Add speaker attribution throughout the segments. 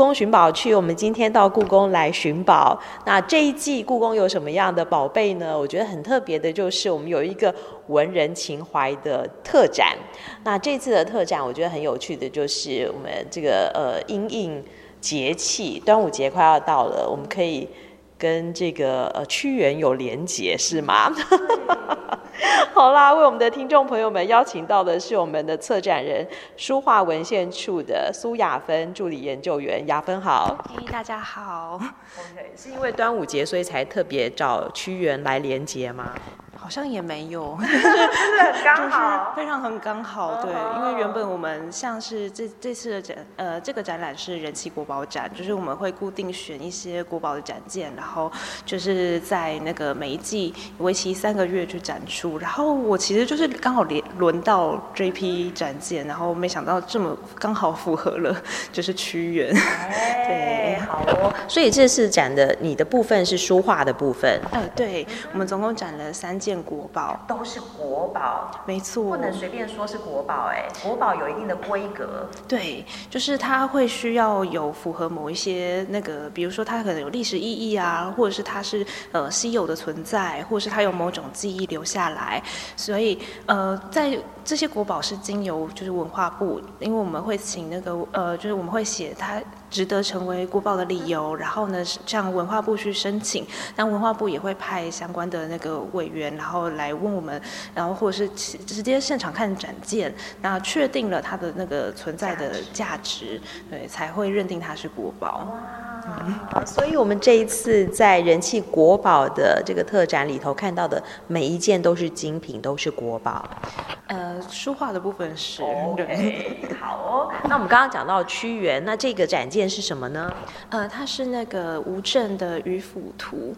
Speaker 1: 宫寻宝去，我们今天到故宫来寻宝。那这一季故宫有什么样的宝贝呢？我觉得很特别的，就是我们有一个文人情怀的特展。那这次的特展，我觉得很有趣的，就是我们这个呃，阴应节气，端午节快要到了，我们可以跟这个呃屈原有连结，是吗？好啦，为我们的听众朋友们邀请到的是我们的策展人，书画文献处的苏雅芬助理研究员。雅芬好，
Speaker 2: 大家好。
Speaker 1: OK，是因为端午节所以才特别找屈原来连接吗？
Speaker 2: 好像也没有，
Speaker 1: 真的很刚好，
Speaker 2: 非常很刚好。对，因为原本我们像是这这次的展，呃，这个展览是人气国宝展，就是我们会固定选一些国宝的展件，然后就是在那个每一季为期三个月去展出。然后我其实就是刚好连轮到 JP 展件，然后没想到这么刚好符合了，就是屈原。
Speaker 1: 对，好哦。所以这次展的你的部分是书画的部分。
Speaker 2: 呃，对，我们总共展了三件。国宝
Speaker 1: 都是国宝，
Speaker 2: 没错，
Speaker 1: 不能随便说是国宝哎，国宝有一定的规格。
Speaker 2: 对，就是它会需要有符合某一些那个，比如说它可能有历史意义啊，或者是它是呃稀有的存在，或者是它有某种记忆留下来。所以呃，在这些国宝是经由就是文化部，因为我们会请那个呃，就是我们会写它。值得成为国宝的理由，然后呢，向文化部去申请，那文化部也会派相关的那个委员，然后来问我们，然后或者是直接现场看展件，那确定了它的那个存在的价值，对，才会认定它是国宝。
Speaker 1: 嗯，所以我们这一次在人气国宝的这个特展里头看到的每一件都是精品，都是国宝。
Speaker 2: 呃，书画的部分是。
Speaker 1: Okay, 对，好哦。那我们刚刚讲到屈原，那这个展件是什么呢？
Speaker 2: 呃，它是那个吴镇的渔府图。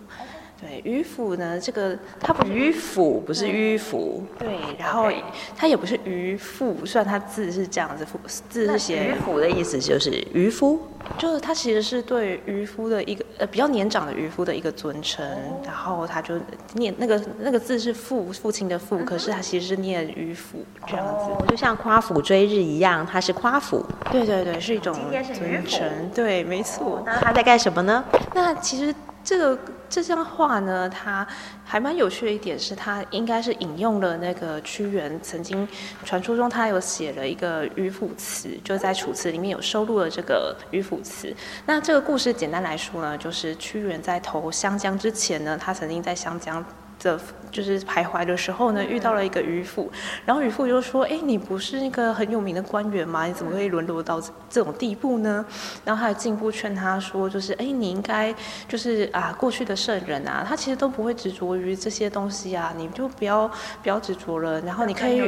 Speaker 2: 对，迂腐呢，这个它不
Speaker 1: 迂腐不是迂腐。
Speaker 2: 对，然后它也不是渔夫，虽然它字是这样子，字是写。
Speaker 1: 渔夫的意思就是渔夫，
Speaker 2: 就是它其实是对渔夫的一个呃比较年长的渔夫的一个尊称，然后他就念那个那个字是父父亲的父，可是他其实是念渔夫这样子，
Speaker 1: 就像夸父追日一样，他是夸父。
Speaker 2: 对对对，是一种尊称。对，没错。
Speaker 1: 那他在干什么呢？
Speaker 2: 那其实这个。这张画呢，它还蛮有趣的一点是，它应该是引用了那个屈原曾经传说中他有写了一个迂腐词，就在《楚辞》里面有收录了这个迂腐词。那这个故事简单来说呢，就是屈原在投湘江之前呢，他曾经在湘江。的就是徘徊的时候呢，遇到了一个渔夫，然后渔夫就说：“哎，你不是那个很有名的官员吗？你怎么会沦落到这种地步呢？”然后他还进一步劝他说：“就是哎，你应该就是啊，过去的圣人啊，他其实都不会执着于这些东西啊，你就不要不要执着了。然后你可以，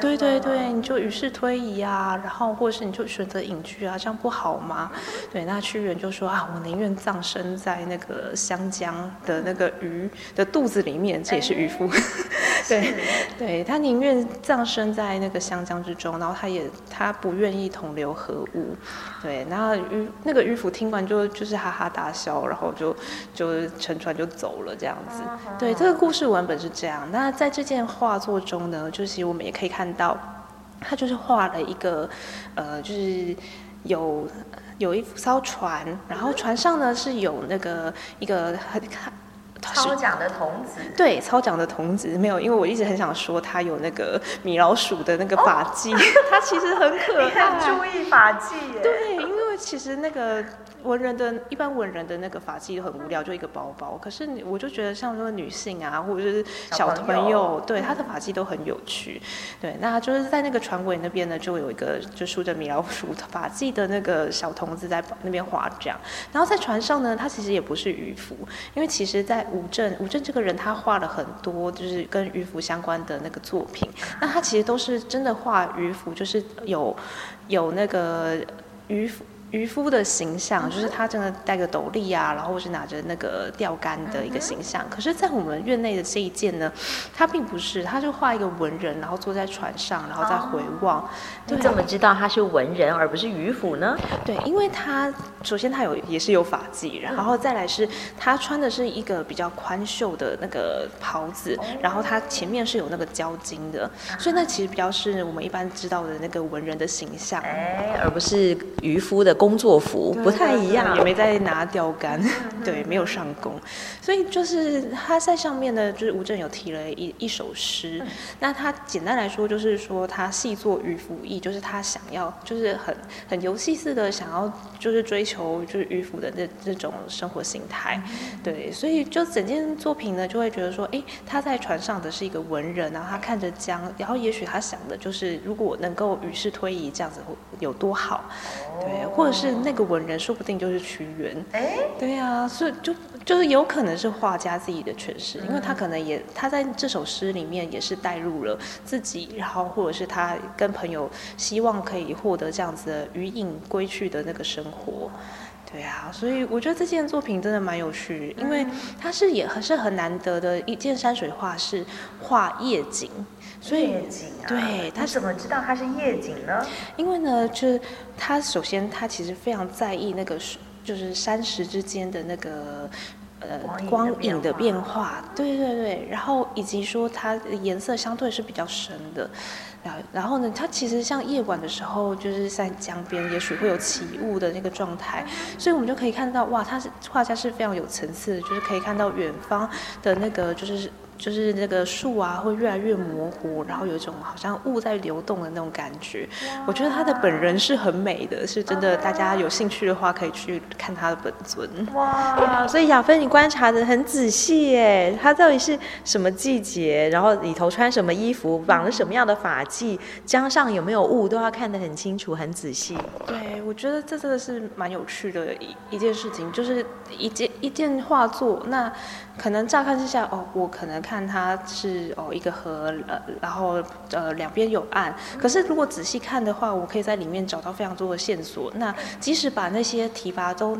Speaker 2: 对对对，你就与世推移啊，然后或者是你就选择隐居啊，这样不好吗？对，那屈原就说啊，我宁愿葬身在那个湘江的那个鱼的肚子里面。”这也是渔夫，对，对，他宁愿葬身在那个湘江之中，然后他也他不愿意同流合污，对，然后渔那个渔夫听完就就是哈哈大笑，然后就就乘船就走了这样子，对，这个故事文本是这样。那在这件画作中呢，就是我们也可以看到，他就是画了一个呃，就是有有一艘船，然后船上呢是有那个一个很看。
Speaker 1: 操桨的童子，
Speaker 2: 对，操桨的童子没有，因为我一直很想说他有那个米老鼠的那个发髻，他、哦、其实很可爱，
Speaker 1: 注意发髻耶，
Speaker 2: 对，因为其实那个。文人的一般文人的那个发髻都很无聊，就一个包包。可是我就觉得像说女性啊，或者是小朋友，朋友对他的发髻都很有趣。对，那就是在那个船尾那边呢，就有一个就梳着米老鼠发髻的那个小童子在那边划桨。然后在船上呢，他其实也不是渔夫，因为其实在吴镇，吴镇这个人他画了很多就是跟渔夫相关的那个作品。那他其实都是真的画渔夫，就是有有那个渔夫。渔夫的形象就是他真的戴个斗笠啊，然后是拿着那个钓竿的一个形象。可是，在我们院内的这一件呢，他并不是，他就画一个文人，然后坐在船上，然后再回望。
Speaker 1: 你怎么知道他是文人而不是渔夫呢？
Speaker 2: 对，因为他首先他有也是有发髻，然后再来是他穿的是一个比较宽袖的那个袍子，然后他前面是有那个胶巾的，所以那其实比较是我们一般知道的那个文人的形象，
Speaker 1: 哎，而不是渔夫的。工作服，不太一样，
Speaker 2: 也没在拿钓竿，对，没有上工，所以就是他在上面呢，就是吴镇有提了一一首诗，那他简单来说就是说他细作渔夫意，就是他想要就是很很游戏似的想要就是追求就是渔夫的那这种生活形态，对，所以就整件作品呢就会觉得说，哎，他在船上的是一个文人，然后他看着江，然后也许他想的就是如果能够与世推移这样子有多好，对，或者是那个文人说不定就是屈原，哎，对啊，所以就就是有可能是画家自己的诠释，因为他可能也他在这首诗里面也是带入了自己，然后或者是他跟朋友希望可以获得这样子的余隐归去的那个生活。对啊，所以我觉得这件作品真的蛮有趣，因为它是也很是很难得的一件山水画，是画夜景。所以
Speaker 1: 夜景啊，
Speaker 2: 对，他
Speaker 1: 怎么知道它是夜景呢？
Speaker 2: 因为呢，就是他首先他其实非常在意那个就是山石之间的那个呃光影的变化，对对对，然后以及说它颜色相对是比较深的。然然后呢，它其实像夜晚的时候，就是在江边，也许会有起雾的那个状态，所以我们就可以看到，哇，他是画家是非常有层次的，就是可以看到远方的那个就是。就是那个树啊，会越来越模糊，然后有一种好像雾在流动的那种感觉。我觉得他的本人是很美的，是真的。大家有兴趣的话，可以去看他的本尊。
Speaker 1: 哇！所以雅芬，你观察的很仔细耶。他到底是什么季节？然后里头穿什么衣服？绑了什么样的发髻？江上有没有雾？都要看得很清楚、很仔细。
Speaker 2: 对，我觉得这真的是蛮有趣的一一件事情，就是一件一件画作。那可能乍看之下，哦，我可能看。看它是哦一个河，呃，然后呃两边有岸。可是如果仔细看的话，我可以在里面找到非常多的线索。那即使把那些提拔都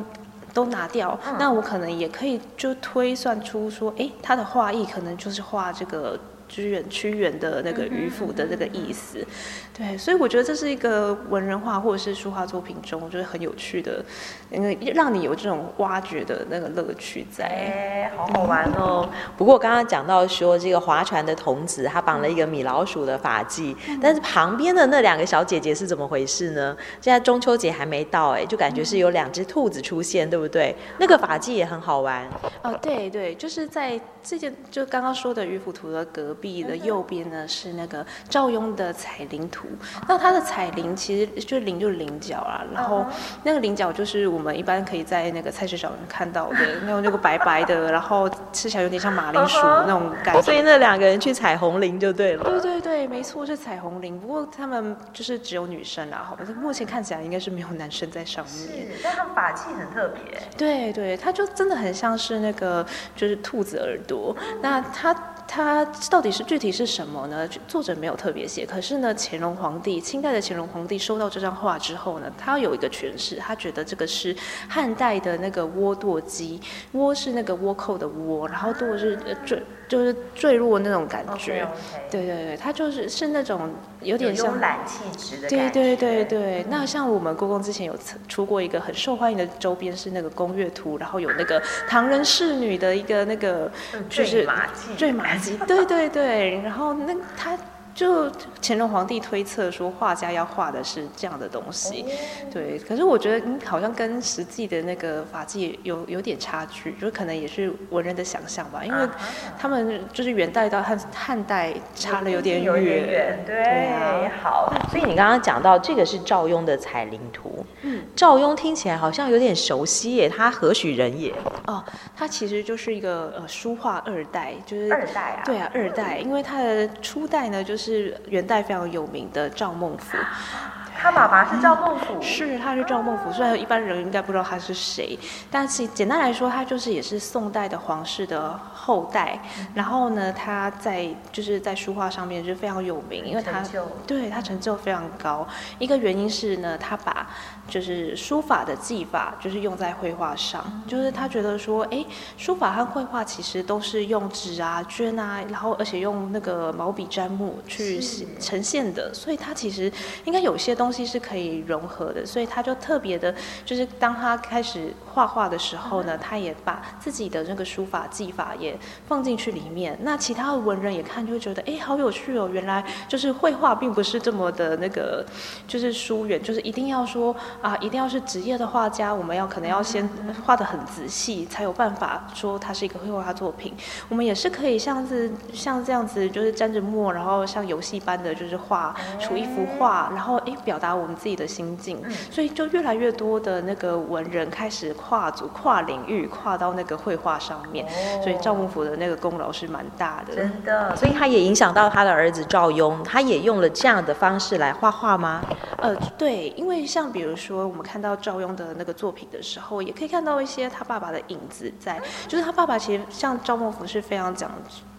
Speaker 2: 都拿掉，那我可能也可以就推算出说，哎，他的画意可能就是画这个。屈原屈原的那个渔夫的那个意思，对，所以我觉得这是一个文人画或者是书画作品中，就是很有趣的，因为让你有这种挖掘的那个乐趣在。
Speaker 1: 哎，好好玩哦！不过刚刚讲到说这个划船的童子，他绑了一个米老鼠的发髻，但是旁边的那两个小姐姐是怎么回事呢？现在中秋节还没到，哎，就感觉是有两只兔子出现，对不对？那个发髻也很好玩。
Speaker 2: 哦，对对，就是在这件就刚刚说的鱼府图的隔壁的右边呢，是那个赵雍的彩铃图。那他的彩铃其实就菱就是菱角啊，然后那个菱角就是我们一般可以在那个菜市场看到的那种那个白白的，然后吃起来有点像马铃薯那种感觉。
Speaker 1: 所以那两个人去采红菱就对了。
Speaker 2: 对对对，没错，是彩虹菱。不过他们就是只有女生啦，好吧，目前看起来应该是没有男生在上面。
Speaker 1: 是，但他们发髻很特别。
Speaker 2: 对对，他就真的很像是那个就是兔子耳朵。那他。它到底是具体是什么呢？作者没有特别写。可是呢，乾隆皇帝，清代的乾隆皇帝收到这张画之后呢，他有一个诠释，他觉得这个是汉代的那个倭堕机，倭是那个倭寇的倭，然后堕是坠，就是坠落那种感觉。Okay, okay. 对对对，它就是是那种有点像慵懒气质的感觉。对对对对，那像我们故宫之前有出过一个很受欢迎的周边，是那个宫乐图，然后有那个唐人仕女的一个那个就是坠马髻。对对对，然后那他。就乾隆皇帝推测说，画家要画的是这样的东西，对。可是我觉得，嗯，好像跟实际的那个法纪有有点差距，就可能也是文人的想象吧，因为他们就是元代到汉汉代差了有点远，有点远，
Speaker 1: 对。对啊，好，所以你刚刚讲到这个是赵雍的彩菱图，嗯，赵雍听起来好像有点熟悉耶，他何许人也？
Speaker 2: 哦，他其实就是一个呃书画二代，就是
Speaker 1: 二代啊，
Speaker 2: 对啊，二代，因为他的初代呢就是。是元代非常有名的赵孟頫，
Speaker 1: 他爸爸是赵孟頫，
Speaker 2: 是他是赵孟頫，虽然一般人应该不知道他是谁，但是简单来说，他就是也是宋代的皇室的后代。然后呢，他在就是在书画上面就非常有名，因为他对他成就非常高。一个原因是呢，他把就是书法的技法就是用在绘画上，就是他觉得说，哎，书法和绘画其实都是用纸啊、绢啊，然后而且用那个毛笔沾墨去呈现的，所以他其实应该有些东东西是可以融合的，所以他就特别的，就是当他开始画画的时候呢，他也把自己的那个书法技法也放进去里面。那其他的文人也看就会觉得，哎，好有趣哦，原来就是绘画并不是这么的那个，就是疏远，就是一定要说啊，一定要是职业的画家，我们要可能要先画的很仔细，才有办法说它是一个绘画作品。我们也是可以像是像这样子，就是沾着墨，然后像游戏般的就是画出一幅画，然后哎表达我们自己的心境。所以就越来越多的那个文人开始跨足、跨领域、跨到那个绘画上面。所以赵孟頫的那个功劳是蛮大的。
Speaker 1: 真的，所以他也影响到他的儿子赵雍，他也用了这样的方式来画画吗？
Speaker 2: 呃，对，因为像比如说我们看到赵雍的那个作品的时候，也可以看到一些他爸爸的影子在，就是他爸爸其实像赵孟頫是非常讲。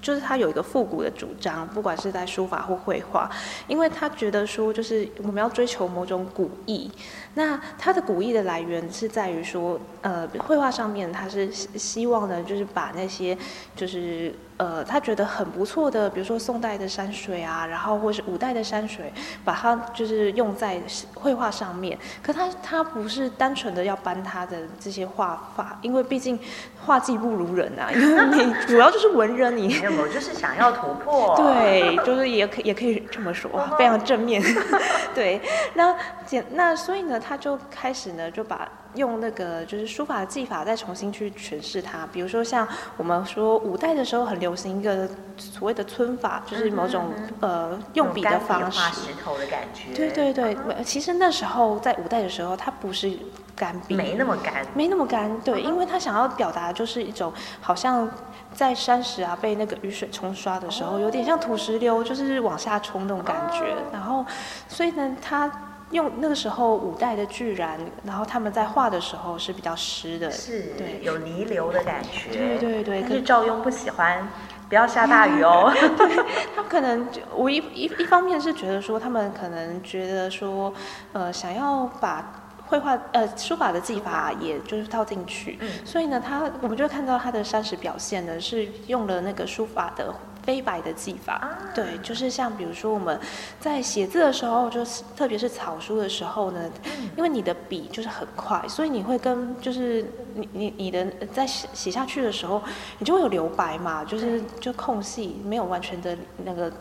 Speaker 2: 就是他有一个复古的主张，不管是在书法或绘画，因为他觉得说，就是我们要追求某种古意。那他的古意的来源是在于说，呃，绘画上面他是希望呢，就是把那些就是。呃，他觉得很不错的，比如说宋代的山水啊，然后或是五代的山水，把它就是用在绘画上面。可他他不是单纯的要搬他的这些画法，因为毕竟画技不如人啊。因为你主要就是文人，你
Speaker 1: 没有，就是想要突破。
Speaker 2: 对，就是也可也可以这么说，非常正面。对，那简那所以呢，他就开始呢就把。用那个就是书法的技法再重新去诠释它，比如说像我们说五代的时候很流行一个所谓的皴法，就是某种呃用笔的方式。
Speaker 1: 画石头的感觉。
Speaker 2: 对对对，其实那时候在五代的时候，它不是干笔，
Speaker 1: 没那么干，
Speaker 2: 没那么干。对，因为他想要表达就是一种好像在山石啊被那个雨水冲刷的时候，有点像土石流，就是往下冲那种感觉。然后，所以呢，他。用那个时候五代的巨然，然后他们在画的时候是比较湿的，
Speaker 1: 是，对，有泥流的感觉。
Speaker 2: 对对对，
Speaker 1: 可是赵雍不喜欢，不要下大雨哦。
Speaker 2: 对，他可能就我一一一方面是觉得说，他们可能觉得说，呃，想要把绘画呃书法的技法也就是套进去，嗯，所以呢，他我们就会看到他的山石表现呢是用了那个书法的。飞白的技法，对，就是像比如说我们在写字的时候，就是特别是草书的时候呢，因为你的笔就是很快，所以你会跟就是你你你的在写写下去的时候，你就会有留白嘛，就是就空隙没有完全的那个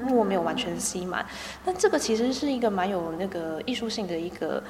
Speaker 2: 墨没有完全吸满，那这个其实是一个蛮有那个艺术性的一个。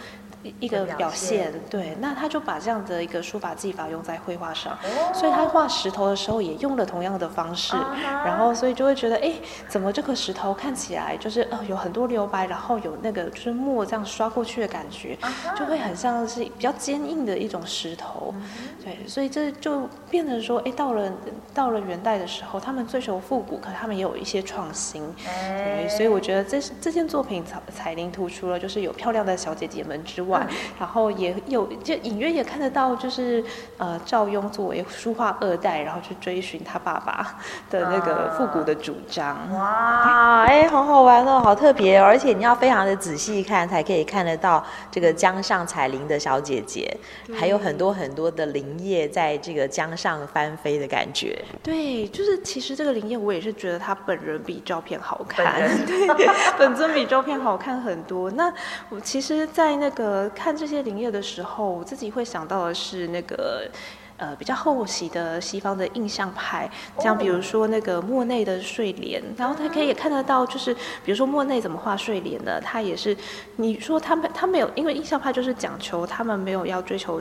Speaker 2: 一个表现，对，那他就把这样的一个书法技法用在绘画上，所以他画石头的时候也用了同样的方式，然后所以就会觉得，哎，怎么这个石头看起来就是呃有很多留白，然后有那个就是墨这样刷过去的感觉，就会很像是比较坚硬的一种石头，对，所以这就变成说，哎，到了到了元代的时候，他们追求复古，可他们也有一些创新，对，所以我觉得这这件作品《彩彩铃突出了就是有漂亮的小姐姐们之外，然后也有就隐约也看得到，就是呃赵雍作为书画二代，然后去追寻他爸爸的那个复古的主张。
Speaker 1: 哇，哎，好好玩哦，好特别哦，而且你要非常的仔细看，才可以看得到这个江上彩铃的小姐姐，还有很多很多的林叶在这个江上翻飞的感觉。
Speaker 2: 对，就是其实这个林叶，我也是觉得她本人比照片好看，对，本尊比照片好看很多。那我其实，在那个。看这些林业的时候，我自己会想到的是那个，呃，比较后期的西方的印象派，像比如说那个莫内的睡莲，然后他可以看得到，就是比如说莫内怎么画睡莲的？他也是，你说他们他没有，因为印象派就是讲求他们没有要追求。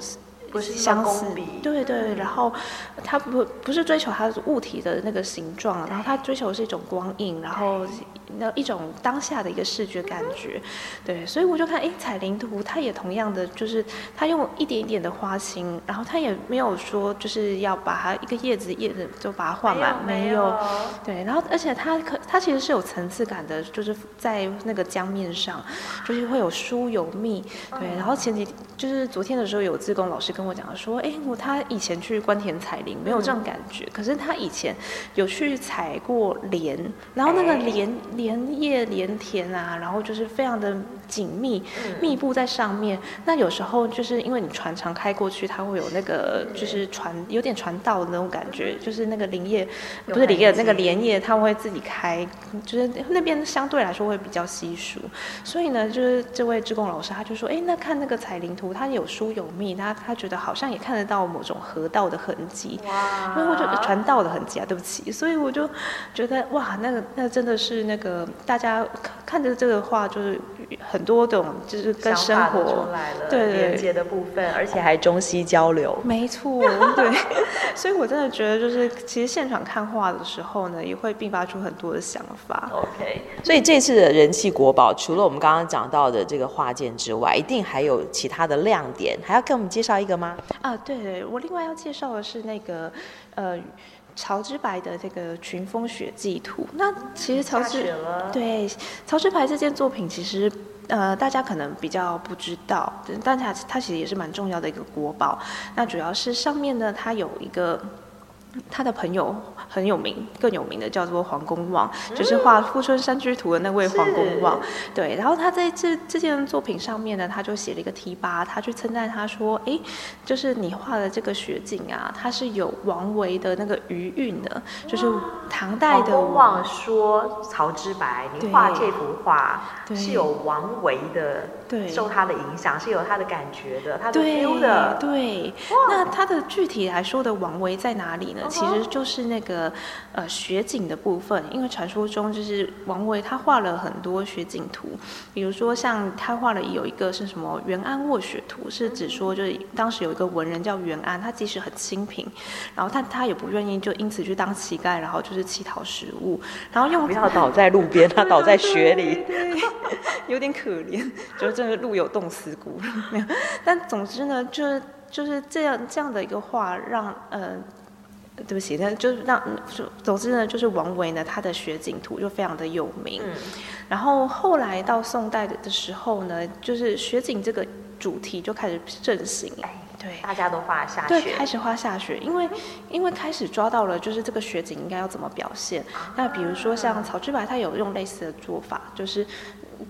Speaker 2: 不是相似，对对，然后他不不是追求它物体的那个形状，然后他追求的是一种光影，然后那一种当下的一个视觉感觉，对，所以我就看，哎，彩灵图，它也同样的，就是它用一点一点的花心，然后它也没有说就是要把它一个叶子叶子就把它画满，没有，对，然后而且它可它其实是有层次感的，就是在那个江面上，就是会有疏有密，对，然后前几就是昨天的时候有自贡老师跟。跟我讲说，哎，我他以前去关田采林没有这种感觉，可是他以前有去采过莲，然后那个莲莲叶莲田啊，然后就是非常的紧密密布在上面。那有时候就是因为你船常开过去，它会有那个就是船有点船道的那种感觉，就是那个林叶不是林叶那个莲叶，它会自己开，就是那边相对来说会比较稀疏，所以呢，就是这位志工老师他就说，哎，那看那个彩林图，它有疏有密，他他觉得好像也看得到某种河道的痕迹，哇，所以我就传道的痕迹啊，对不起，所以我就觉得哇，那个那真的是那个大家看着这个画，就是很多种就是跟生活
Speaker 1: 出来了对。连接的部分，而且还中西交流，
Speaker 2: 没错，对，所以我真的觉得就是其实现场看画的时候呢，也会并发出很多的想法。
Speaker 1: OK，所以这次的人气国宝，除了我们刚刚讲到的这个画件之外，一定还有其他的亮点，还要给我们介绍一个吗？
Speaker 2: 啊，对，我另外要介绍的是那个呃。曹之白的这个群峰雪霁图，那其实曹之对曹之白这件作品，其实呃大家可能比较不知道，但它它其实也是蛮重要的一个国宝。那主要是上面呢，它有一个。他的朋友很有名，更有名的叫做黄公望，嗯、就是画《富春山居图》的那位黄公望。对，然后他在这这件作品上面呢，他就写了一个题跋，他去称赞他说：“哎，就是你画的这个雪景啊，它是有王维的那个余韵的，就是唐代的。”黄
Speaker 1: 公望说：“曹之白，你画这幅画是有王维的，对，受他的影响，是有他的感觉的，他的 feel 的。
Speaker 2: 对”对，那他的具体来说的王维在哪里呢？其实就是那个呃雪景的部分，因为传说中就是王维他画了很多雪景图，比如说像他画了有一个是什么袁安卧雪图，是指说就是当时有一个文人叫袁安，他即使很清贫，然后他他也不愿意就因此去当乞丐，然后就是乞讨食物，然后用
Speaker 1: 不要倒在路边，他倒在雪里，
Speaker 2: 对，有点可怜，就是真的路有冻死骨。没有，但总之呢，就是就是这样这样的一个画让呃。对不起，但就是让，总之呢，就是王维呢，他的雪景图就非常的有名。嗯、然后后来到宋代的时候呢，就是雪景这个主题就开始盛行。对，
Speaker 1: 大家都画下雪。
Speaker 2: 对，开始画下雪，因为因为开始抓到了，就是这个雪景应该要怎么表现。啊、那比如说像曹志白，他有用类似的做法，就是。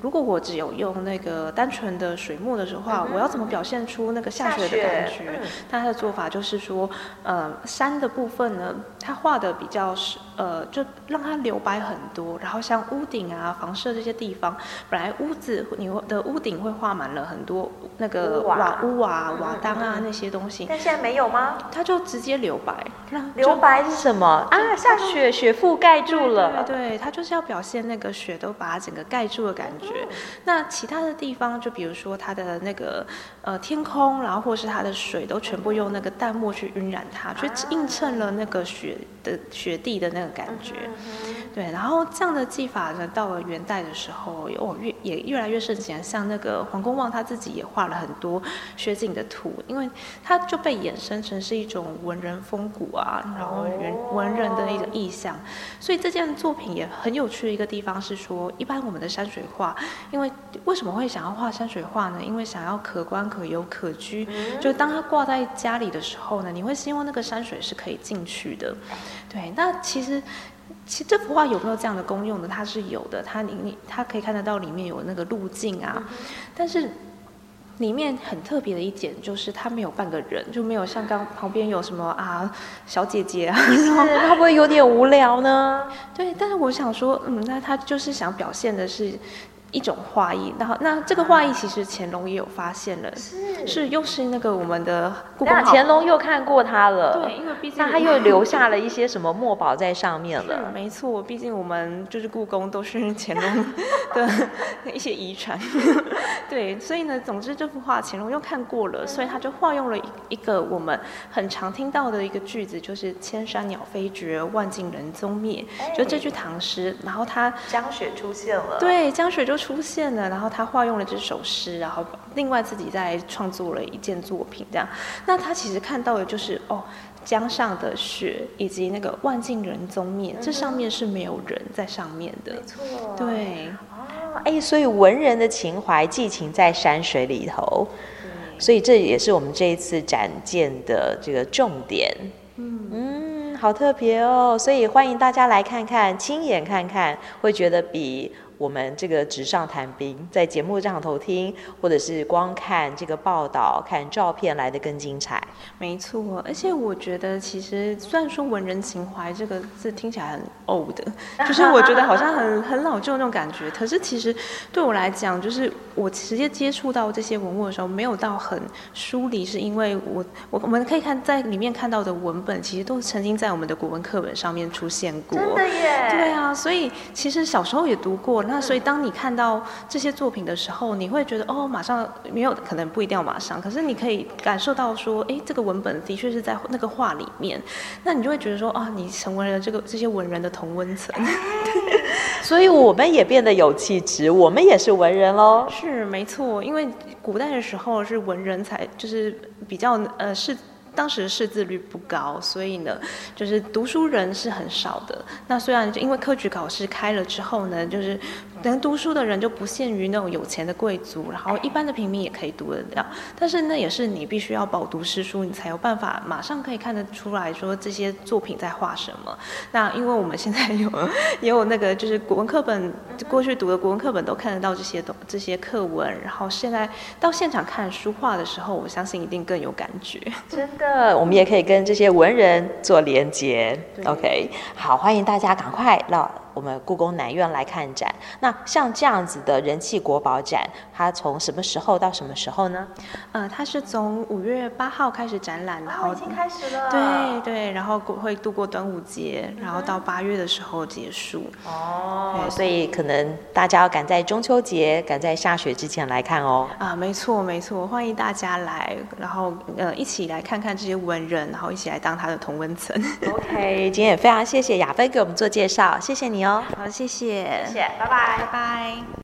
Speaker 2: 如果我只有用那个单纯的水墨的时候，嗯、我要怎么表现出那个下雪的感觉？但、他的做法就是说，呃，山的部分呢，他画的比较是，呃，就让它留白很多。然后像屋顶啊、房舍这些地方，本来屋子你的屋顶会画满了很多那个瓦屋啊、瓦当啊那些东西，
Speaker 1: 但现在没有吗？
Speaker 2: 他就直接留白。
Speaker 1: 留白是什么啊？下雪，雪覆盖住了。
Speaker 2: 对，对，他就是要表现那个雪都把它整个盖住的感觉。那其他的地方，就比如说它的那个呃天空，然后或是它的水，都全部用那个淡墨去晕染它，去映衬了那个雪的雪地的那个感觉。对，然后这样的技法呢，到了元代的时候，哦越也越来越盛行。像那个黄公望他自己也画了很多雪景的图，因为他就被衍生成是一种文人风骨啊，然后文文人的一个意象。所以这件作品也很有趣的一个地方是说，一般我们的山水画。因为为什么会想要画山水画呢？因为想要可观、可游、可居。就当它挂在家里的时候呢，你会希望那个山水是可以进去的。对，那其实，其实这幅画有没有这样的功用呢？它是有的，它里面它可以看得到里面有那个路径啊，但是。里面很特别的一点就是它没有半个人，就没有像刚旁边有什么啊小姐姐啊，
Speaker 1: 会不会有点无聊呢？
Speaker 2: 对，但是我想说，嗯，那他就是想表现的是。一种画意，然后那这个画意其实乾隆也有发现了，是是又是那个我们的故宫。
Speaker 1: 乾隆又看过它了，
Speaker 2: 对，因为毕竟
Speaker 1: 那他又留下了一些什么墨宝在上面了。
Speaker 2: 没错，毕竟我们就是故宫都是乾隆的 一些遗传，对，所以呢，总之这幅画乾隆又看过了，所以他就化用了一一个我们很常听到的一个句子，就是“千山鸟飞绝，万径人踪灭”，就这句唐诗，然后他
Speaker 1: 江雪出现了，
Speaker 2: 对，江雪就。出现了，然后他化用了这首诗，然后另外自己再创作了一件作品，这样。那他其实看到的就是哦，江上的雪以及那个万径人踪灭，这上面是没有人在上面的。没错。对。
Speaker 1: 哦，哎，所以文人的情怀寄情在山水里头，所以这也是我们这一次展见的这个重点。嗯嗯，好特别哦，所以欢迎大家来看看，亲眼看看，会觉得比。我们这个纸上谈兵，在节目上头听，或者是光看这个报道、看照片来的更精彩。
Speaker 2: 没错，而且我觉得其实虽然说文人情怀这个字听起来很 old，就是我觉得好像很很老旧那种感觉，可是其实对我来讲，就是我直接接触到这些文物的时候，没有到很疏离，是因为我我我们可以看在里面看到的文本，其实都曾经在我们的国文课本上面出现过。
Speaker 1: 真的耶！
Speaker 2: 对啊，所以其实小时候也读过，那所以当你看到这些作品的时候，你会觉得哦，马上没有可能不一定要马上，可是你可以感受到说，哎，这个文本的确是在那个画里面，那你就会觉得说啊，你成为了这个这些文人的同温层，
Speaker 1: 所以我们也变得有气质，我们也是文人喽。
Speaker 2: 是没错，因为古代的时候是文人才就是比较呃是。当时识字率不高，所以呢，就是读书人是很少的。那虽然因为科举考试开了之后呢，就是。能读书的人就不限于那种有钱的贵族，然后一般的平民也可以读得了。但是那也是你必须要饱读诗书，你才有办法马上可以看得出来说这些作品在画什么。那因为我们现在有也 有那个就是国文课本，过去读的国文课本都看得到这些东这些课文，然后现在到现场看书画的时候，我相信一定更有感觉。
Speaker 1: 真的，我们也可以跟这些文人做连接。OK，好，欢迎大家赶快到。我们故宫南院来看展，那像这样子的人气国宝展，它从什么时候到什么时候呢？
Speaker 2: 呃，它是从五月八号开始展览，然后
Speaker 1: 已经开始了。
Speaker 2: 对对，然后会度过端午节，然后到八月的时候结束。
Speaker 1: 哦，对，所以可能大家要赶在中秋节，赶在下雪之前来看哦。
Speaker 2: 啊，没错没错，欢迎大家来，然后呃一起来看看这些文人，然后一起来当他的同温层。
Speaker 1: OK，今天也非常谢谢雅芬给我们做介绍，谢谢你哦。
Speaker 2: 好，谢谢，谢
Speaker 1: 谢，拜拜，
Speaker 2: 拜拜。